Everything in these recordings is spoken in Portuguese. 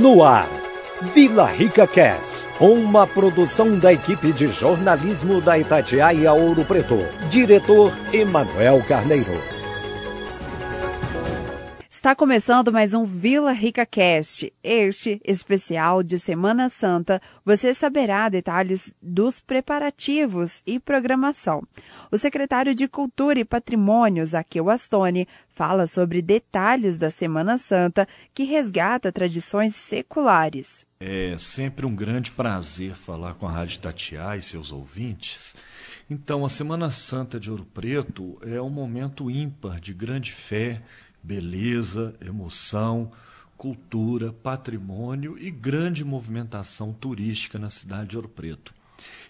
No ar, Vila Rica Cast, uma produção da equipe de jornalismo da Itatiaia Ouro Preto. Diretor Emanuel Carneiro. Está começando mais um Vila Rica Cast. Este especial de Semana Santa, você saberá detalhes dos preparativos e programação. O secretário de Cultura e Patrimônio, Zaqueu Astoni, fala sobre detalhes da Semana Santa que resgata tradições seculares. É sempre um grande prazer falar com a Rádio Tatiá e seus ouvintes. Então, a Semana Santa de Ouro Preto é um momento ímpar de grande fé beleza, emoção, cultura, patrimônio e grande movimentação turística na cidade de Ouro Preto.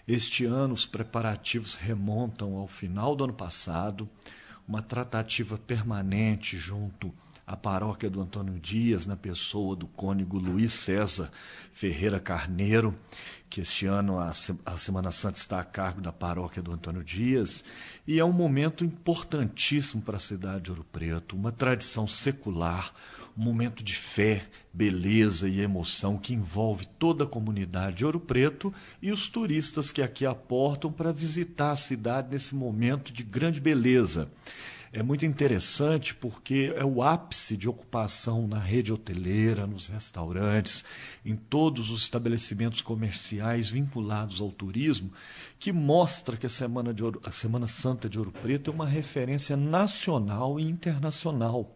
Este ano, os preparativos remontam ao final do ano passado, uma tratativa permanente junto à paróquia do Antônio Dias, na pessoa do cônego Luiz César Ferreira Carneiro, que este ano a, a Semana Santa está a cargo da paróquia do Antônio Dias, e é um momento importantíssimo para a cidade de Ouro Preto, uma tradição secular, um momento de fé, beleza e emoção que envolve toda a comunidade de Ouro Preto e os turistas que aqui aportam para visitar a cidade nesse momento de grande beleza é muito interessante porque é o ápice de ocupação na rede hoteleira, nos restaurantes, em todos os estabelecimentos comerciais vinculados ao turismo, que mostra que a Semana, de Ouro, a Semana Santa de Ouro Preto é uma referência nacional e internacional.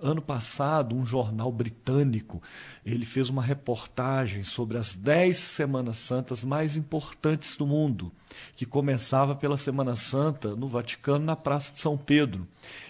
Ano passado, um jornal britânico, ele fez uma reportagem sobre as dez Semanas Santas mais importantes do mundo, que começava pela Semana Santa no Vaticano, na Praça de São Pedro.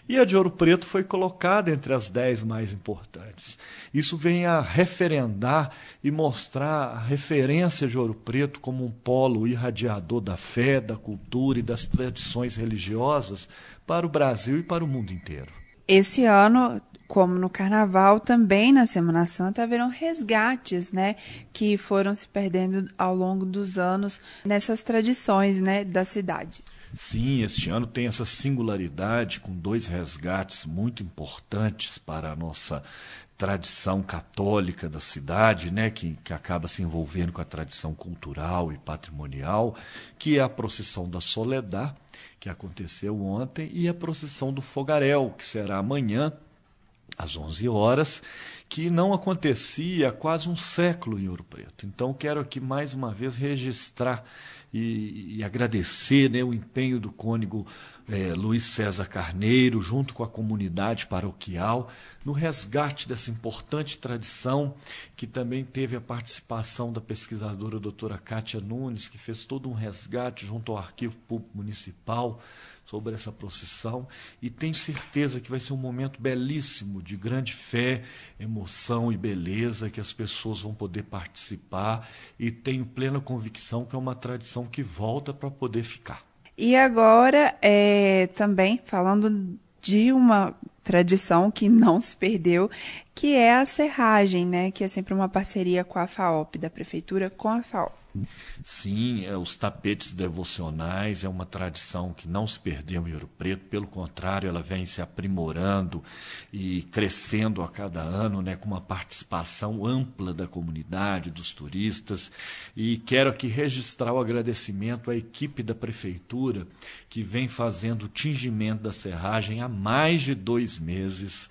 E a de Ouro Preto foi colocada entre as dez mais importantes. Isso vem a referendar e mostrar a referência de Ouro Preto como um polo irradiador da fé, da cultura e das tradições religiosas para o Brasil e para o mundo inteiro. Esse ano como no Carnaval, também na Semana Santa haverão resgates, né, que foram se perdendo ao longo dos anos nessas tradições, né, da cidade. Sim, este ano tem essa singularidade com dois resgates muito importantes para a nossa tradição católica da cidade, né, que, que acaba se envolvendo com a tradição cultural e patrimonial, que é a procissão da Soledad, que aconteceu ontem, e a procissão do Fogaréu, que será amanhã, às 11 horas, que não acontecia há quase um século em Ouro Preto. Então, quero aqui mais uma vez registrar e, e agradecer né, o empenho do cônego é, Luiz César Carneiro, junto com a comunidade paroquial, no resgate dessa importante tradição, que também teve a participação da pesquisadora doutora Kátia Nunes, que fez todo um resgate junto ao Arquivo Público Municipal sobre essa procissão e tenho certeza que vai ser um momento belíssimo de grande fé, emoção e beleza que as pessoas vão poder participar e tenho plena convicção que é uma tradição que volta para poder ficar. E agora, é, também falando de uma tradição que não se perdeu, que é a serragem, né? Que é sempre uma parceria com a FAOP, da prefeitura com a FAOP. Sim, é, os tapetes devocionais é uma tradição que não se perdeu em Ouro Preto, pelo contrário, ela vem se aprimorando e crescendo a cada ano, né, com uma participação ampla da comunidade, dos turistas. E quero aqui registrar o agradecimento à equipe da prefeitura que vem fazendo o tingimento da serragem há mais de dois meses.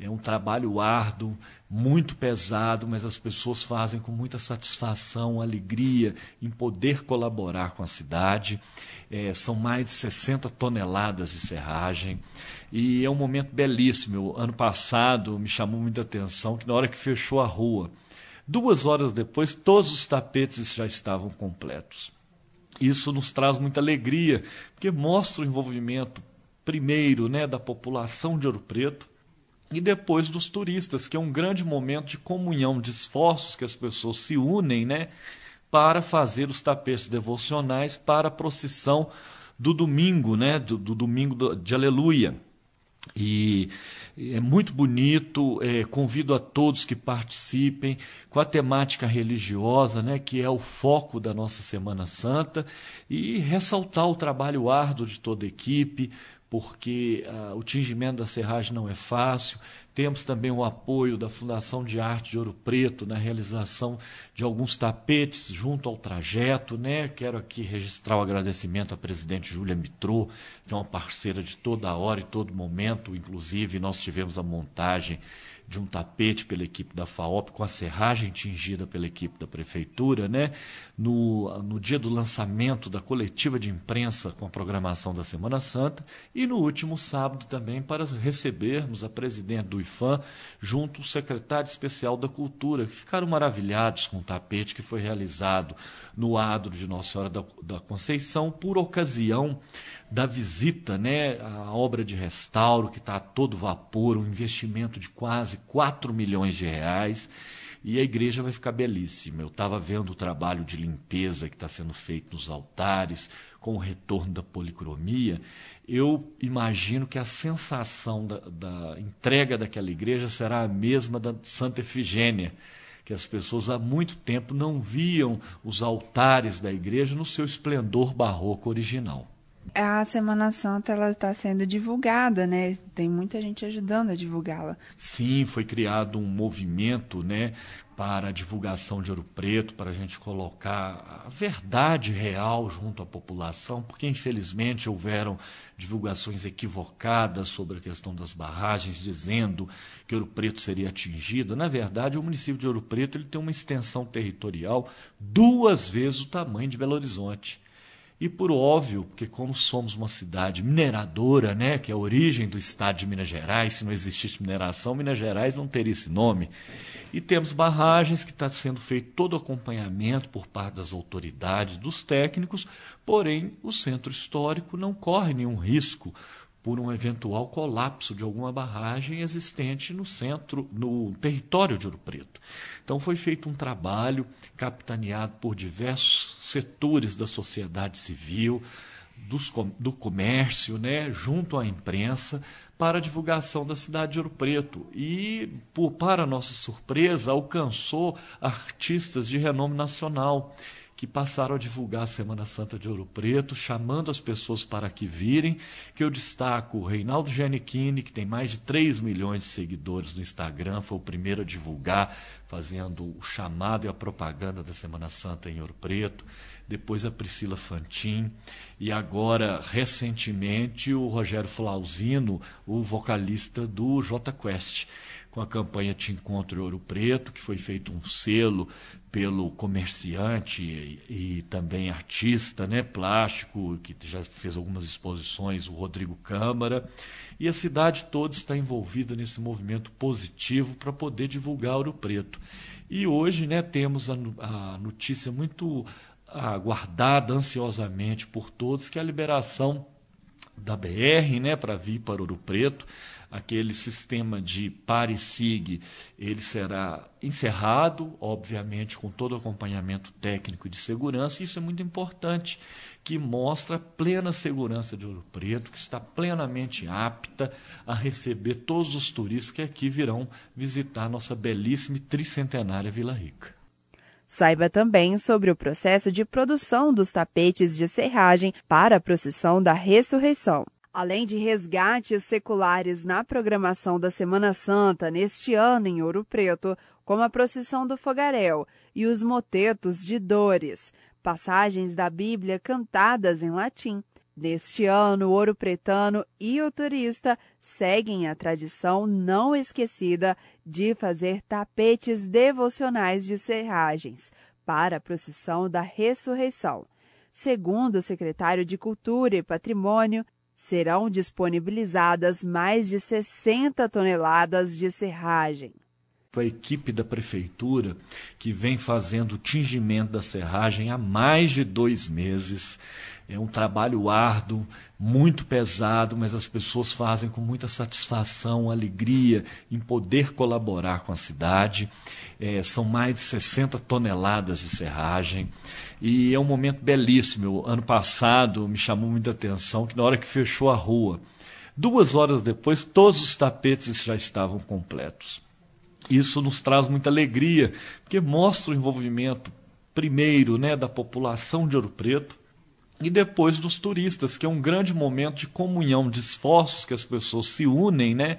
É um trabalho árduo, muito pesado, mas as pessoas fazem com muita satisfação, alegria em poder colaborar com a cidade. É, são mais de 60 toneladas de serragem e é um momento belíssimo. Ano passado me chamou muita atenção que na hora que fechou a rua, duas horas depois, todos os tapetes já estavam completos. Isso nos traz muita alegria, porque mostra o envolvimento primeiro né, da população de Ouro Preto, e depois dos turistas, que é um grande momento de comunhão, de esforços que as pessoas se unem né, para fazer os tapetes devocionais para a procissão do domingo, né, do, do domingo de Aleluia. E é muito bonito, é, convido a todos que participem com a temática religiosa, né, que é o foco da nossa Semana Santa, e ressaltar o trabalho árduo de toda a equipe, porque uh, o tingimento da serragem não é fácil. Temos também o apoio da Fundação de Arte de Ouro Preto na realização de alguns tapetes junto ao trajeto. Né? Quero aqui registrar o agradecimento à presidente Júlia Mitrô, que é uma parceira de toda hora e todo momento. Inclusive, nós tivemos a montagem de um tapete pela equipe da FAOP, com a serragem tingida pela equipe da prefeitura, né? no, no dia do lançamento da coletiva de imprensa com a programação da Semana Santa, e no último sábado também para recebermos a presidente do IFAM, junto ao secretário especial da Cultura, que ficaram maravilhados com o tapete que foi realizado no adro de Nossa Senhora da, da Conceição, por ocasião da visita, né, a obra de restauro que está a todo vapor, um investimento de quase 4 milhões de reais e a igreja vai ficar belíssima. Eu estava vendo o trabalho de limpeza que está sendo feito nos altares, com o retorno da policromia. Eu imagino que a sensação da, da entrega daquela igreja será a mesma da Santa Efigênia, que as pessoas há muito tempo não viam os altares da igreja no seu esplendor barroco original a Semana Santa ela está sendo divulgada, né? Tem muita gente ajudando a divulgá-la. Sim, foi criado um movimento, né, para a divulgação de Ouro Preto, para a gente colocar a verdade real junto à população, porque infelizmente houveram divulgações equivocadas sobre a questão das barragens, dizendo que Ouro Preto seria atingido. Na verdade, o município de Ouro Preto ele tem uma extensão territorial duas vezes o tamanho de Belo Horizonte. E por óbvio, porque como somos uma cidade mineradora, né, que é a origem do estado de Minas Gerais, se não existisse mineração, Minas Gerais não teria esse nome. E temos barragens que está sendo feito todo o acompanhamento por parte das autoridades, dos técnicos, porém o centro histórico não corre nenhum risco por um eventual colapso de alguma barragem existente no centro, no território de Ouro Preto. Então foi feito um trabalho capitaneado por diversos setores da sociedade civil, dos, do comércio, né, junto à imprensa, para a divulgação da cidade de Ouro Preto. E, por, para nossa surpresa, alcançou artistas de renome nacional que passaram a divulgar a Semana Santa de Ouro Preto, chamando as pessoas para que virem, que eu destaco o Reinaldo Giannichini, que tem mais de 3 milhões de seguidores no Instagram, foi o primeiro a divulgar, fazendo o chamado e a propaganda da Semana Santa em Ouro Preto, depois a Priscila Fantin, e agora, recentemente, o Rogério Flauzino, o vocalista do J Quest com a campanha Te Encontro Ouro Preto, que foi feito um selo pelo comerciante e, e, também artista né, plástico, que já fez algumas exposições, o Rodrigo Câmara. E a cidade toda está envolvida nesse movimento positivo para poder divulgar Ouro Preto. E hoje né, temos a, a notícia muito aguardada ansiosamente por todos, que é a liberação da BR né, para vir para Ouro Preto aquele sistema de pare e sigue, ele será encerrado, obviamente, com todo o acompanhamento técnico de segurança. Isso é muito importante, que mostra a plena segurança de Ouro Preto, que está plenamente apta a receber todos os turistas que aqui virão visitar nossa belíssima e tricentenária Vila Rica. Saiba também sobre o processo de produção dos tapetes de serragem para a procissão da ressurreição. Além de resgates seculares na programação da Semana Santa neste ano em Ouro Preto, como a procissão do fogaréu e os motetos de dores, passagens da Bíblia cantadas em latim. Neste ano, o ouro pretano e o turista seguem a tradição não esquecida de fazer tapetes devocionais de serragens para a procissão da ressurreição. Segundo o secretário de Cultura e Patrimônio, serão disponibilizadas mais de 60 toneladas de serragem. A equipe da prefeitura, que vem fazendo o tingimento da serragem há mais de dois meses, é um trabalho árduo, muito pesado, mas as pessoas fazem com muita satisfação, alegria em poder colaborar com a cidade. É, são mais de 60 toneladas de serragem. E é um momento belíssimo. Ano passado me chamou muita atenção que na hora que fechou a rua, duas horas depois, todos os tapetes já estavam completos. Isso nos traz muita alegria, porque mostra o envolvimento, primeiro, né, da população de Ouro Preto, e depois dos turistas, que é um grande momento de comunhão, de esforços que as pessoas se unem, né,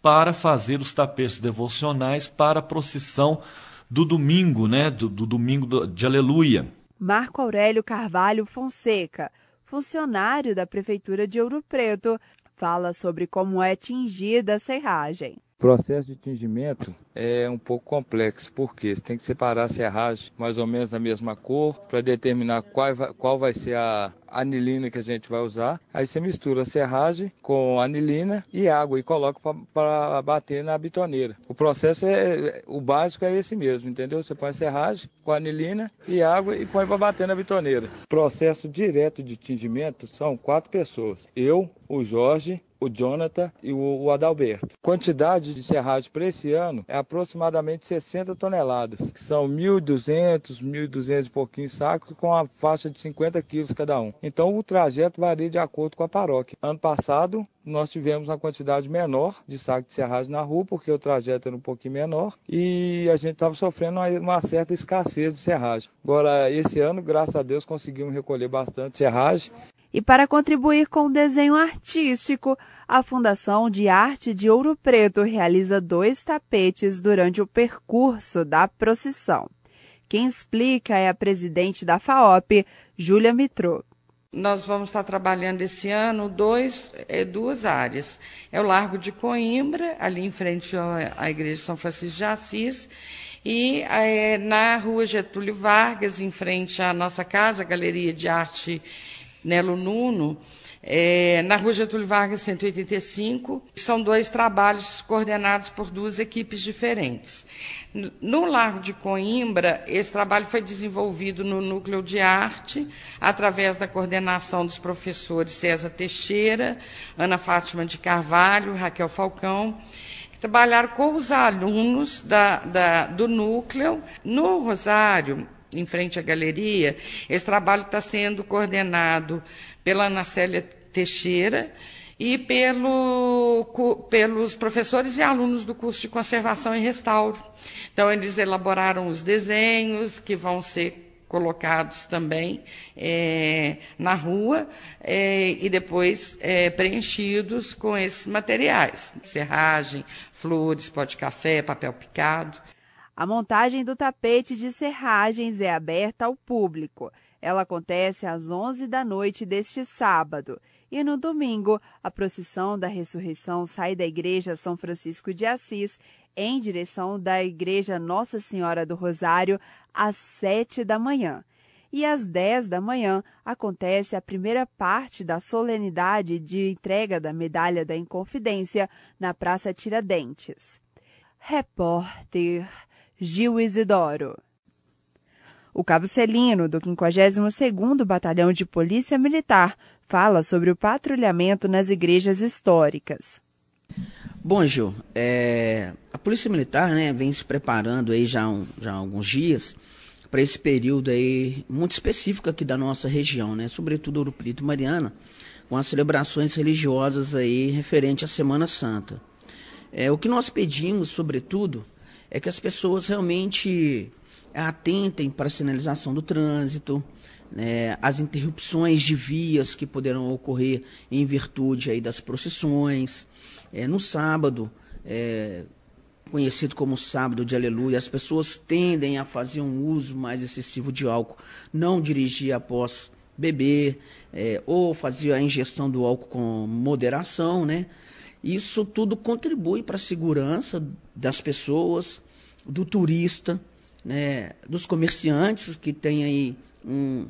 para fazer os tapetes devocionais para a procissão do domingo, né, do, do domingo de Aleluia. Marco Aurélio Carvalho Fonseca, funcionário da Prefeitura de Ouro Preto, fala sobre como é tingida a serragem. O processo de tingimento é um pouco complexo, porque você tem que separar a serragem mais ou menos da mesma cor para determinar qual vai, qual vai ser a anilina que a gente vai usar. Aí você mistura a serragem com anilina e água e coloca para bater na bitoneira. O processo é o básico é esse mesmo, entendeu? Você põe a serragem com anilina e água e põe para bater na bitoneira. Processo direto de tingimento são quatro pessoas. Eu, o Jorge, o Jonathan e o Adalberto. Quantidade de serragem para esse ano é aproximadamente 60 toneladas, que são 1.200, 1.200 e pouquinhos sacos, com a faixa de 50 quilos cada um. Então o trajeto varia de acordo com a paróquia. Ano passado, nós tivemos uma quantidade menor de saco de serragem na rua, porque o trajeto era um pouquinho menor e a gente estava sofrendo uma, certa escassez de serragem. Agora, esse ano, graças a Deus, conseguimos recolher bastante serragem e para contribuir com o desenho artístico, a Fundação de Arte de Ouro Preto realiza dois tapetes durante o percurso da procissão. Quem explica é a presidente da FAOP, Júlia Mitrô. Nós vamos estar trabalhando esse ano dois, é, duas áreas. É o Largo de Coimbra, ali em frente à Igreja de São Francisco de Assis, e é, na Rua Getúlio Vargas, em frente à nossa casa, Galeria de Arte Nelo Nuno, é, na Rua Getúlio Vargas 185. São dois trabalhos coordenados por duas equipes diferentes. No Largo de Coimbra, esse trabalho foi desenvolvido no Núcleo de Arte, através da coordenação dos professores César Teixeira, Ana Fátima de Carvalho, Raquel Falcão, que trabalharam com os alunos da, da, do núcleo. No Rosário, em frente à galeria, esse trabalho está sendo coordenado pela Ana Célia Teixeira e pelo, pelos professores e alunos do curso de conservação e restauro. Então, eles elaboraram os desenhos que vão ser colocados também é, na rua é, e depois é, preenchidos com esses materiais: serragem, flores, pó de café, papel picado. A montagem do tapete de serragens é aberta ao público. Ela acontece às 11 da noite deste sábado. E no domingo, a procissão da ressurreição sai da Igreja São Francisco de Assis em direção da Igreja Nossa Senhora do Rosário às 7 da manhã. E às 10 da manhã acontece a primeira parte da solenidade de entrega da Medalha da Inconfidência na Praça Tiradentes. Repórter Gil Isidoro. O cabo Celino, do 52º Batalhão de Polícia Militar, fala sobre o patrulhamento nas igrejas históricas. Bom, Gil, é, a Polícia Militar né, vem se preparando aí já, um, já há alguns dias para esse período aí muito específico aqui da nossa região, né, sobretudo Ouro Preto e Mariana, com as celebrações religiosas aí referente à Semana Santa. É, o que nós pedimos, sobretudo, é que as pessoas realmente atentem para a sinalização do trânsito, né, as interrupções de vias que poderão ocorrer em virtude aí das procissões. É, no sábado, é, conhecido como sábado de aleluia, as pessoas tendem a fazer um uso mais excessivo de álcool, não dirigir após beber, é, ou fazer a ingestão do álcool com moderação, né? Isso tudo contribui para a segurança das pessoas, do turista, né, dos comerciantes que têm aí um,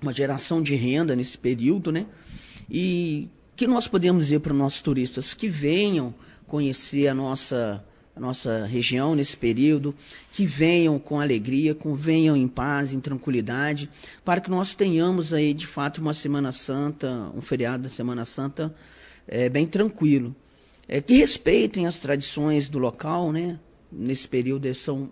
uma geração de renda nesse período, né? E que nós podemos dizer para os nossos turistas que venham conhecer a nossa a nossa região nesse período, que venham com alegria, que venham em paz, em tranquilidade, para que nós tenhamos aí de fato uma Semana Santa, um feriado da Semana Santa é, bem tranquilo. É, que respeitem as tradições do local, né? Nesse período são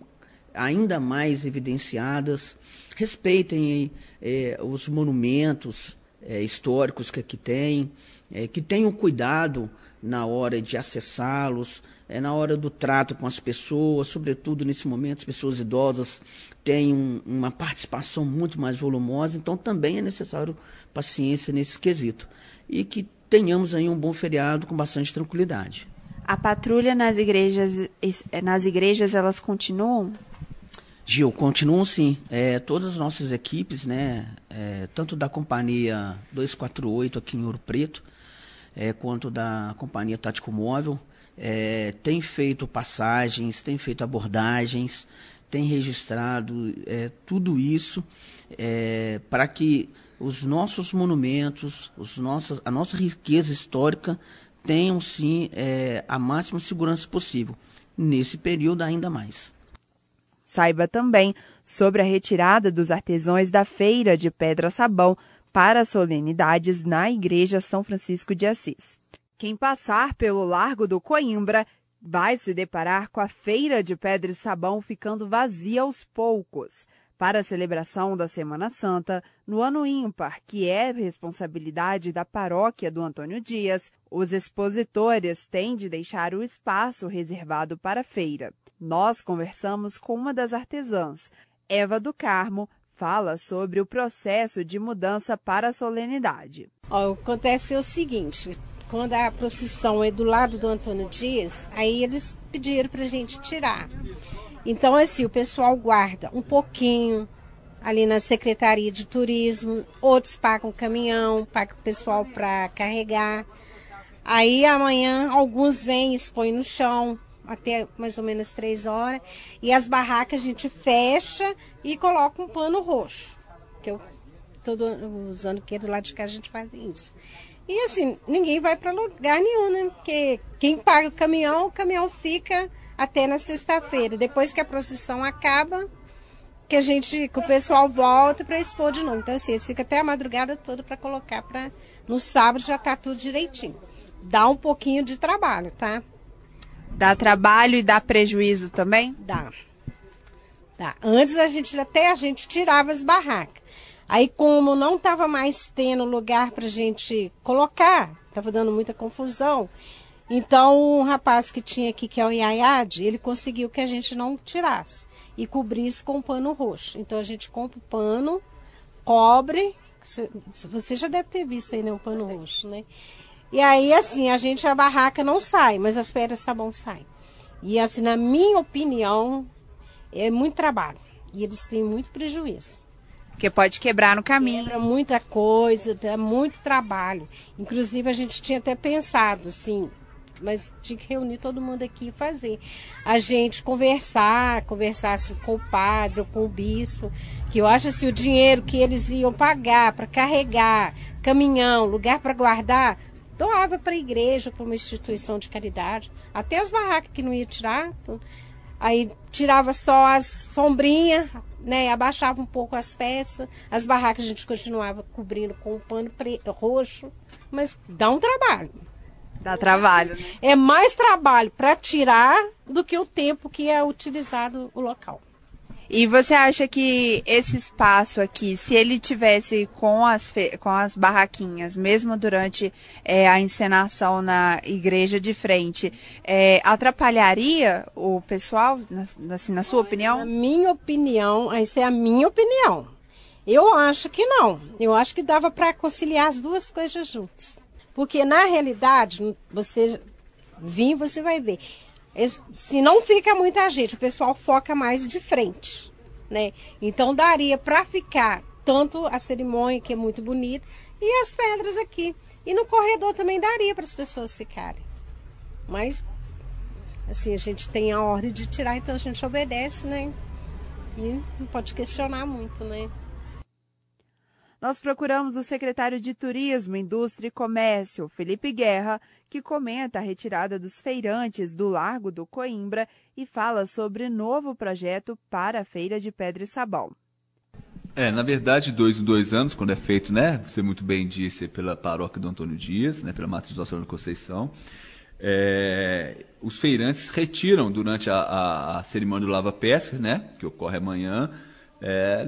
ainda mais evidenciadas. Respeitem é, os monumentos é, históricos que aqui tem, é, que tenham cuidado na hora de acessá-los, é na hora do trato com as pessoas, sobretudo nesse momento, as pessoas idosas têm um, uma participação muito mais volumosa, então também é necessário paciência nesse quesito. E que tenhamos aí um bom feriado com bastante tranquilidade. A patrulha nas igrejas, nas igrejas elas continuam? Gil, continuam sim. É, todas as nossas equipes, né, é, tanto da companhia 248 aqui em Ouro Preto, é, quanto da companhia Tático Móvel, é, tem feito passagens, tem feito abordagens, tem registrado é, tudo isso é, para que os nossos monumentos, os nossos, a nossa riqueza histórica tenham sim é, a máxima segurança possível. Nesse período, ainda mais. Saiba também sobre a retirada dos artesãos da Feira de Pedra Sabão para solenidades na Igreja São Francisco de Assis. Quem passar pelo Largo do Coimbra vai se deparar com a Feira de Pedra e Sabão ficando vazia aos poucos para a celebração da Semana Santa, no ano ímpar, que é responsabilidade da paróquia do Antônio Dias, os expositores têm de deixar o espaço reservado para a feira. Nós conversamos com uma das artesãs, Eva do Carmo, fala sobre o processo de mudança para a solenidade. Ó, acontece o seguinte, quando a procissão é do lado do Antônio Dias, aí eles pediram para a gente tirar. Então, assim, o pessoal guarda um pouquinho ali na Secretaria de Turismo, outros pagam caminhão, pagam o pessoal para carregar. Aí amanhã alguns vêm expõem no chão até mais ou menos três horas. E as barracas a gente fecha e coloca um pano roxo. Que eu todo usando que do lado de cá a gente faz isso. E assim, ninguém vai para lugar nenhum, né? Porque quem paga o caminhão, o caminhão fica até na sexta-feira. Depois que a procissão acaba, que a gente, que o pessoal volta para expor de novo. Então, assim, eles ficam até a madrugada toda para colocar para no sábado já tá tudo direitinho. Dá um pouquinho de trabalho, tá? Dá trabalho e dá prejuízo também? Dá. Dá. Antes a gente até a gente tirava as barracas. Aí como não estava mais tendo lugar para gente colocar, estava dando muita confusão, então, um rapaz que tinha aqui, que é o Iaiade, ele conseguiu que a gente não tirasse e cobrisse com pano roxo. Então, a gente compra o pano, cobre, você já deve ter visto aí, né, o pano roxo, né? E aí, assim, a gente, a barraca não sai, mas as pedras sabão saem. E, assim, na minha opinião, é muito trabalho. E eles têm muito prejuízo. Porque pode quebrar no caminho. Quebra muita coisa, é muito trabalho. Inclusive, a gente tinha até pensado, assim, mas tinha que reunir todo mundo aqui e fazer. A gente conversar, conversar assim, com o padre com o bispo, que eu acho assim, o dinheiro que eles iam pagar para carregar, caminhão, lugar para guardar, doava para a igreja, para uma instituição de caridade. Até as barracas que não ia tirar. Aí tirava só as sombrinhas, né? Abaixava um pouco as peças. As barracas a gente continuava cobrindo com um pano roxo. Mas dá um trabalho. Dá trabalho. Né? É mais trabalho para tirar do que o tempo que é utilizado o local. E você acha que esse espaço aqui, se ele tivesse com as, com as barraquinhas, mesmo durante é, a encenação na igreja de frente, é, atrapalharia o pessoal, na, assim, na sua opinião? Na minha opinião, isso é a minha opinião. Eu acho que não. Eu acho que dava para conciliar as duas coisas juntas. Porque na realidade, você vir, você vai ver. Se não fica muita gente, o pessoal foca mais de frente, né? Então daria para ficar tanto a cerimônia que é muito bonita e as pedras aqui. E no corredor também daria para as pessoas ficarem. Mas assim, a gente tem a ordem de tirar, então a gente obedece, né? E não pode questionar muito, né? Nós procuramos o secretário de Turismo, Indústria e Comércio, Felipe Guerra, que comenta a retirada dos feirantes do Largo do Coimbra e fala sobre novo projeto para a Feira de Pedra e Sabão. É, na verdade, dois em dois anos, quando é feito, né, você muito bem disse, pela paróquia do Antônio Dias, né, pela matriz Senhora da Conceição, é, os feirantes retiram durante a, a, a cerimônia do Lava Pesca, né, que ocorre amanhã, é,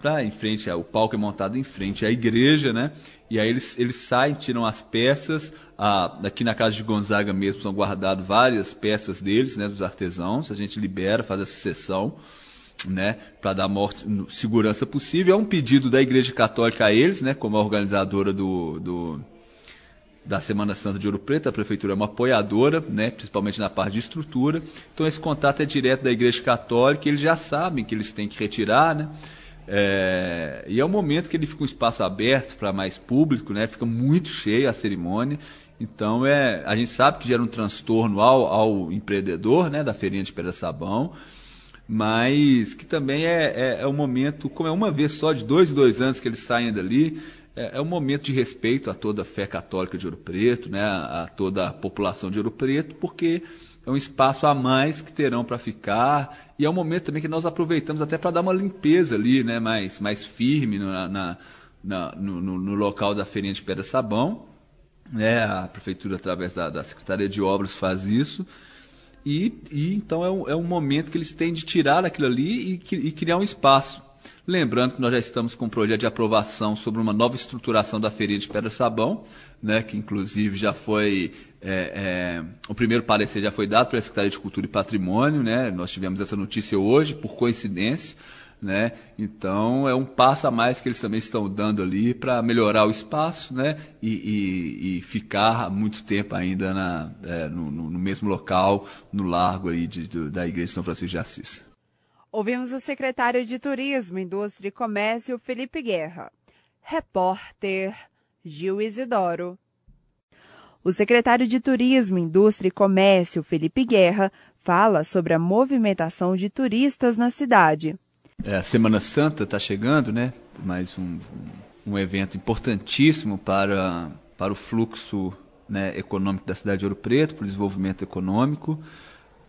para em frente, o palco é montado em frente à igreja, né? E aí eles, eles saem, tiram as peças. Ah, aqui na casa de Gonzaga mesmo são guardadas várias peças deles, né, dos artesãos. A gente libera, faz essa sessão, né, para dar maior segurança possível. É um pedido da Igreja Católica a eles, né, como a organizadora do, do da Semana Santa de Ouro Preto, a prefeitura é uma apoiadora, né, principalmente na parte de estrutura. Então esse contato é direto da Igreja Católica, eles já sabem que eles têm que retirar, né? É, e é um momento que ele fica um espaço aberto para mais público, né? Fica muito cheio a cerimônia. Então é, a gente sabe que gera um transtorno ao, ao empreendedor, né, da feirinha de Pedra Sabão, mas que também é, é, é um momento, como é uma vez só de dois dois anos que eles saem dali, é, é, um momento de respeito a toda a fé católica de Ouro Preto, né, a toda a população de Ouro Preto, porque é um espaço a mais que terão para ficar e é um momento também que nós aproveitamos até para dar uma limpeza ali, né, mais, mais firme na, na, no, no, local da feirinha de Pedra Sabão. Né, a prefeitura, através da, da Secretaria de Obras, faz isso. E, e então é um, é um momento que eles têm de tirar aquilo ali e, e criar um espaço. Lembrando que nós já estamos com um projeto de aprovação sobre uma nova estruturação da Feria de Pedra Sabão, né, que inclusive já foi. É, é, o primeiro parecer já foi dado pela Secretaria de Cultura e Patrimônio, né? Nós tivemos essa notícia hoje, por coincidência. Né? Então é um passo a mais que eles também estão dando ali para melhorar o espaço, né? E, e, e, ficar muito tempo ainda na, é, no, no, mesmo local, no largo aí de, de, da Igreja de São Francisco de Assis. Ouvimos o secretário de Turismo, Indústria e Comércio, Felipe Guerra. Repórter Gil Isidoro. O secretário de Turismo, Indústria e Comércio, Felipe Guerra, fala sobre a movimentação de turistas na cidade. É, a Semana Santa está chegando, né? Mais um, um evento importantíssimo para, para o fluxo né, econômico da cidade de Ouro Preto, para o desenvolvimento econômico.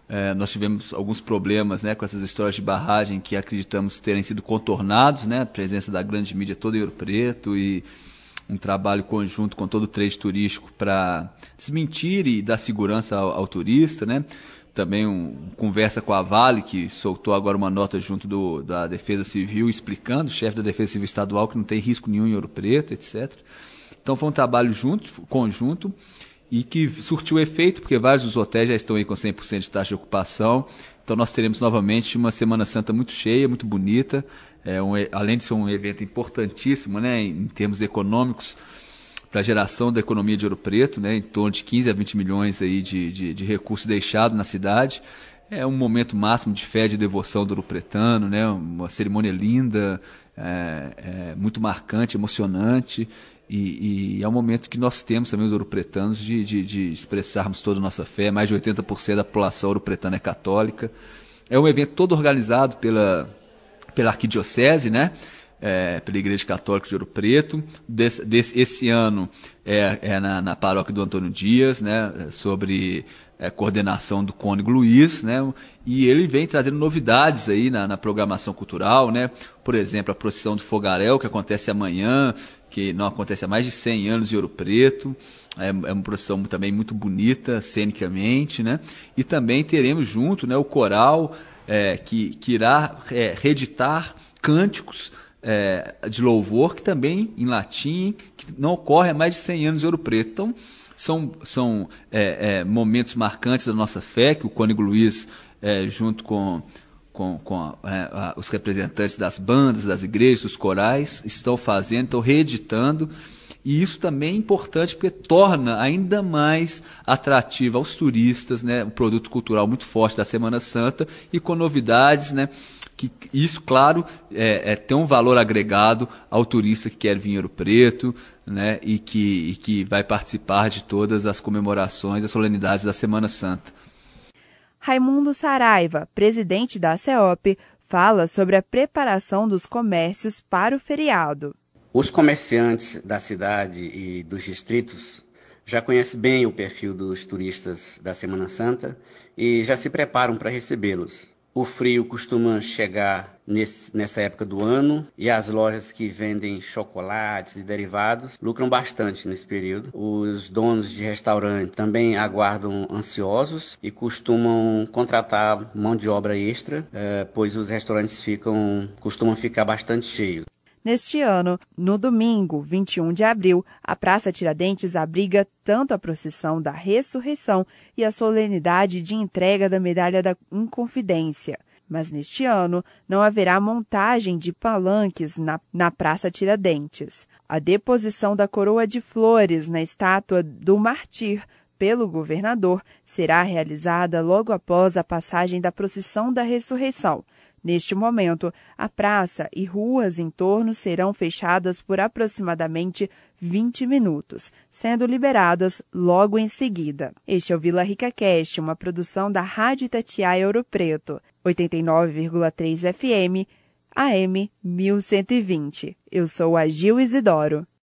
É, nós tivemos alguns problemas né, com essas histórias de barragem que acreditamos terem sido contornados, né, a presença da grande mídia toda em Ouro Preto e um trabalho conjunto com todo o trade turístico para desmentir e dar segurança ao, ao turista. Né. Também um, conversa com a Vale, que soltou agora uma nota junto do, da Defesa Civil explicando, o chefe da Defesa Civil Estadual, que não tem risco nenhum em Ouro Preto, etc. Então foi um trabalho junto, conjunto e que surtiu efeito, porque vários dos hotéis já estão aí com 100% de taxa de ocupação. Então nós teremos novamente uma Semana Santa muito cheia, muito bonita, é um, além de ser um evento importantíssimo né, em termos econômicos, para a geração da economia de Ouro Preto, né, em torno de 15 a 20 milhões aí de, de, de recursos deixados na cidade. É um momento máximo de fé de devoção do Ouro Pretano, né, uma cerimônia linda, é, é, muito marcante, emocionante. E, e, é um momento que nós temos também, os ouropretanos, de, de, de expressarmos toda a nossa fé. Mais de 80% da população ouropretana é católica. É um evento todo organizado pela, pela Arquidiocese, né? É, pela Igreja Católica de Ouro Preto. Des, des, esse ano é, é na, na, paróquia do Antônio Dias, né? Sobre é, coordenação do Cônigo Luiz, né? E ele vem trazendo novidades aí na, na, programação cultural, né? Por exemplo, a procissão do Fogaréu, que acontece amanhã, que não acontece há mais de 100 anos em Ouro Preto. É, é uma procissão também muito bonita, cenicamente, né? E também teremos junto né, o coral é, que, que irá é, reeditar cânticos é, de louvor, que também em latim, que não ocorre há mais de 100 anos em Ouro Preto. Então, são, são é, é, momentos marcantes da nossa fé, que o Cônigo Luiz, junto com com, com é, os representantes das bandas, das igrejas, dos corais, estão fazendo, estão reeditando. E isso também é importante porque torna ainda mais atrativo aos turistas, né, um produto cultural muito forte da Semana Santa e com novidades, né, que isso, claro, é, é, tem um valor agregado ao turista que quer vir Ouro Preto, né, e que, e que vai participar de todas as comemorações, as solenidades da Semana Santa. Raimundo Saraiva, presidente da CEOP, fala sobre a preparação dos comércios para o feriado. Os comerciantes da cidade e dos distritos já conhecem bem o perfil dos turistas da Semana Santa e já se preparam para recebê-los. O frio costuma chegar nesse, nessa época do ano e as lojas que vendem chocolates e derivados lucram bastante nesse período. Os donos de restaurante também aguardam ansiosos e costumam contratar mão de obra extra, eh, pois os restaurantes ficam costumam ficar bastante cheios. Neste ano, no domingo, 21 de abril, a Praça Tiradentes abriga tanto a procissão da ressurreição e a solenidade de entrega da Medalha da Inconfidência. Mas neste ano não haverá montagem de palanques na, na Praça Tiradentes. A deposição da coroa de flores na estátua do Martir pelo governador será realizada logo após a passagem da procissão da ressurreição. Neste momento, a praça e ruas em torno serão fechadas por aproximadamente 20 minutos, sendo liberadas logo em seguida. Este é o Vila Rica Cast, uma produção da Rádio Itatiaia Ouro Preto, 89,3 FM, AM 1120. Eu sou a Gil Isidoro.